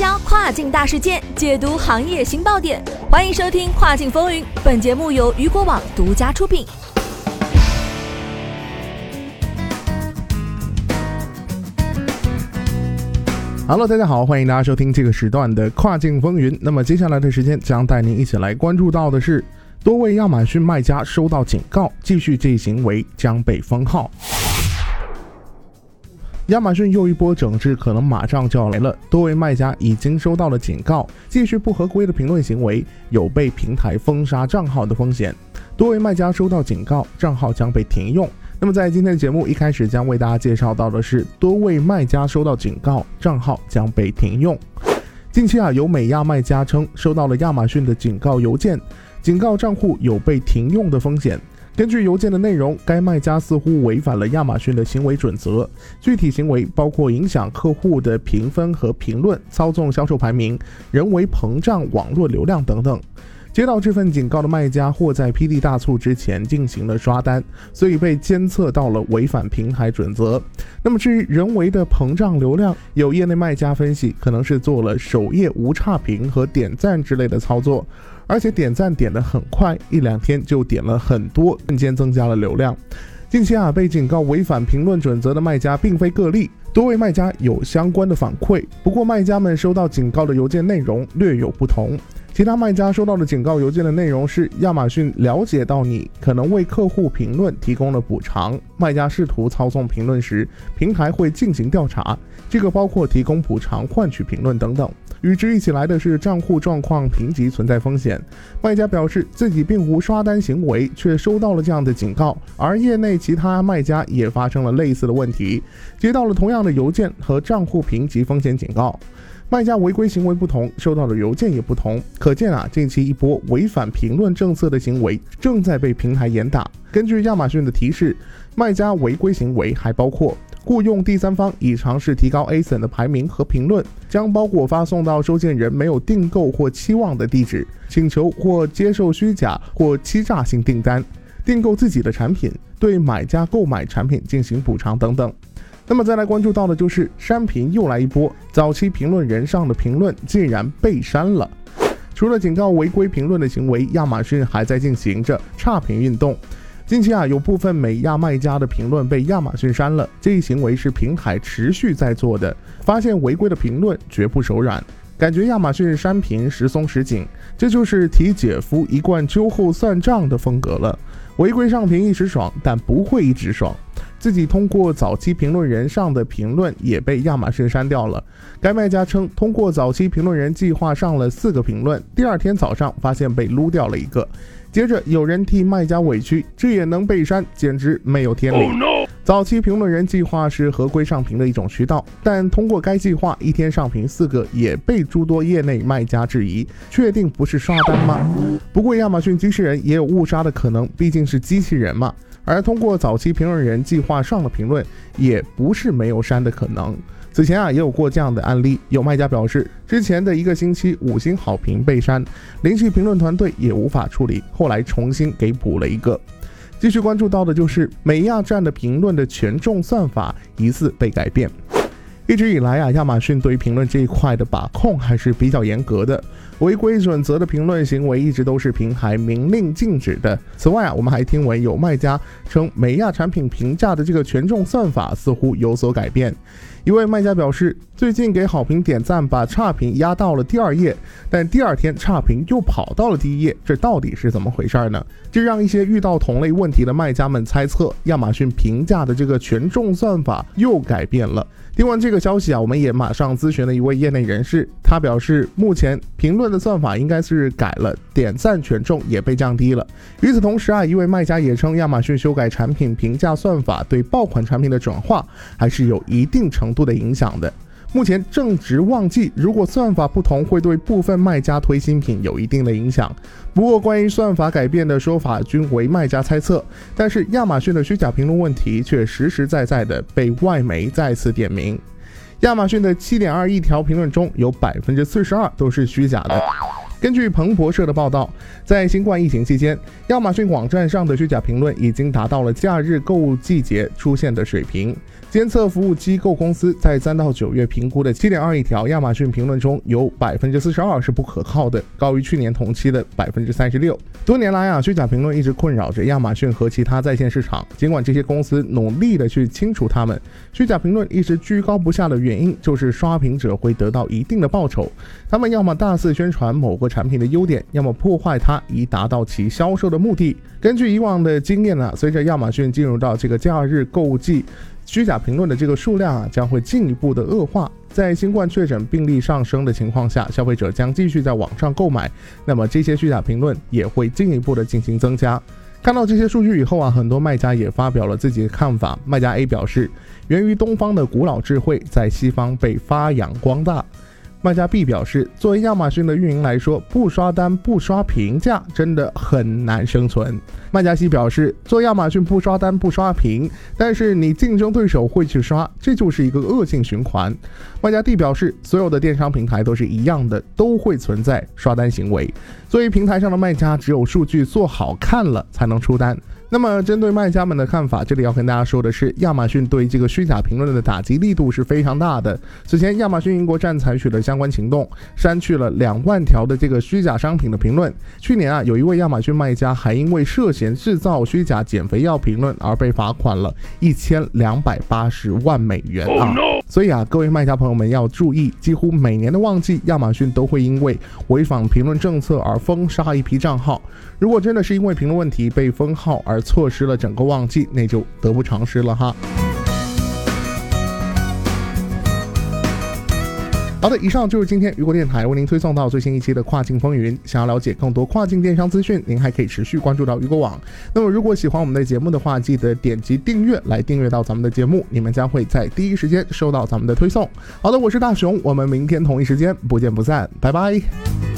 销跨境大事件，解读行业新爆点，欢迎收听《跨境风云》。本节目由雨果网独家出品。Hello，大家好，欢迎大家收听这个时段的《跨境风云》。那么接下来的时间将带您一起来关注到的是，多位亚马逊卖家收到警告，继续这一行为将被封号。亚马逊又一波整治可能马上就要来了，多位卖家已经收到了警告，继续不合规的评论行为有被平台封杀账号的风险。多位卖家收到警告，账号将被停用。那么在今天的节目一开始将为大家介绍到的是，多位卖家收到警告，账号将被停用。近期啊，有美亚卖家称收到了亚马逊的警告邮件，警告账户有被停用的风险。根据邮件的内容，该卖家似乎违反了亚马逊的行为准则。具体行为包括影响客户的评分和评论、操纵销售排名、人为膨胀网络流量等等。接到这份警告的卖家或在 PD 大促之前进行了刷单，所以被监测到了违反平台准则。那么至于人为的膨胀流量，有业内卖家分析，可能是做了首页无差评和点赞之类的操作。而且点赞点得很快，一两天就点了很多，瞬间增加了流量。近期啊，被警告违反评论准则的卖家并非个例，多位卖家有相关的反馈。不过，卖家们收到警告的邮件内容略有不同。其他卖家收到的警告邮件的内容是：亚马逊了解到你可能为客户评论提供了补偿，卖家试图操纵评论时，平台会进行调查，这个包括提供补偿换取评论等等。与之一起来的是账户状况评级存在风险。卖家表示自己并无刷单行为，却收到了这样的警告。而业内其他卖家也发生了类似的问题，接到了同样的邮件和账户评级风险警告。卖家违规行为不同，收到的邮件也不同。可见啊，近期一波违反评论政策的行为正在被平台严打。根据亚马逊的提示，卖家违规行为还包括。雇佣第三方以尝试提高 ASIN 的排名和评论，将包裹发送到收件人没有订购或期望的地址，请求或接受虚假或欺诈性订单，订购自己的产品，对买家购买产品进行补偿等等。那么再来关注到的就是删评又来一波，早期评论人上的评论竟然被删了。除了警告违规评论的行为，亚马逊还在进行着差评运动。近期啊，有部分美亚卖家的评论被亚马逊删了，这一行为是平台持续在做的。发现违规的评论绝不手软，感觉亚马逊删评时松时紧，这就是提姐夫一贯秋后算账的风格了。违规上评一时爽，但不会一直爽。自己通过早期评论人上的评论也被亚马逊删掉了。该卖家称，通过早期评论人计划上了四个评论，第二天早上发现被撸掉了一个。接着有人替卖家委屈，这也能被删，简直没有天理。早期评论人计划是合规上评的一种渠道，但通过该计划一天上评四个，也被诸多业内卖家质疑，确定不是刷单吗？不过亚马逊机器人也有误杀的可能，毕竟是机器人嘛。而通过早期评论人计划上的评论，也不是没有删的可能。此前啊，也有过这样的案例，有卖家表示，之前的一个星期五星好评被删，连续评论团队也无法处理，后来重新给补了一个。继续关注到的就是美亚站的评论的权重算法疑似被改变。一直以来啊，亚马逊对于评论这一块的把控还是比较严格的，违规准则的评论行为一直都是平台明令禁止的。此外啊，我们还听闻有卖家称美亚产品评价的这个权重算法似乎有所改变。一位卖家表示，最近给好评点赞把差评压到了第二页，但第二天差评又跑到了第一页，这到底是怎么回事呢？这让一些遇到同类问题的卖家们猜测，亚马逊评价的这个权重算法又改变了。听完这个消息啊，我们也马上咨询了一位业内人士，他表示，目前评论的算法应该是改了，点赞权重也被降低了。与此同时啊，一位卖家也称，亚马逊修改产品评价算法对爆款产品的转化还是有一定程度的影响的。目前正值旺季，如果算法不同，会对部分卖家推新品有一定的影响。不过，关于算法改变的说法均为卖家猜测。但是，亚马逊的虚假评论问题却实实在在的被外媒再次点名。亚马逊的七点二亿条评论中有百分之四十二都是虚假的。根据彭博社的报道，在新冠疫情期间，亚马逊网站上的虚假评论已经达到了假日购物季节出现的水平。监测服务机构公司在三到九月评估的七点二亿条亚马逊评论中，有百分之四十二是不可靠的，高于去年同期的百分之三十六。多年来啊，虚假评论一直困扰着亚马逊和其他在线市场。尽管这些公司努力的去清除它们，虚假评论一直居高不下的原因就是刷屏者会得到一定的报酬。他们要么大肆宣传某个产品的优点，要么破坏它以达到其销售的目的。根据以往的经验呢，随着亚马逊进入到这个假日购物季。虚假评论的这个数量啊，将会进一步的恶化。在新冠确诊病例上升的情况下，消费者将继续在网上购买，那么这些虚假评论也会进一步的进行增加。看到这些数据以后啊，很多卖家也发表了自己的看法。卖家 A 表示，源于东方的古老智慧在西方被发扬光大。卖家 B 表示，作为亚马逊的运营来说，不刷单、不刷评价真的很难生存。卖家 C 表示，做亚马逊不刷单、不刷屏，但是你竞争对手会去刷，这就是一个恶性循环。卖家 D 表示，所有的电商平台都是一样的，都会存在刷单行为。作为平台上的卖家，只有数据做好看了，才能出单。那么，针对卖家们的看法，这里要跟大家说的是，亚马逊对这个虚假评论的打击力度是非常大的。此前，亚马逊英国站采取了相关行动，删去了两万条的这个虚假商品的评论。去年啊，有一位亚马逊卖家还因为涉嫌制造虚假减肥药评论而被罚款了一千两百八十万美元啊！所以啊，各位卖家朋友们要注意，几乎每年的旺季，亚马逊都会因为违反评论政策而封杀一批账号。如果真的是因为评论问题被封号而错失了整个旺季，那就得不偿失了哈。好的，以上就是今天雨果电台为您推送到最新一期的跨境风云。想要了解更多跨境电商资讯，您还可以持续关注到雨果网。那么，如果喜欢我们的节目的话，记得点击订阅来订阅到咱们的节目，你们将会在第一时间收到咱们的推送。好的，我是大熊，我们明天同一时间不见不散，拜拜。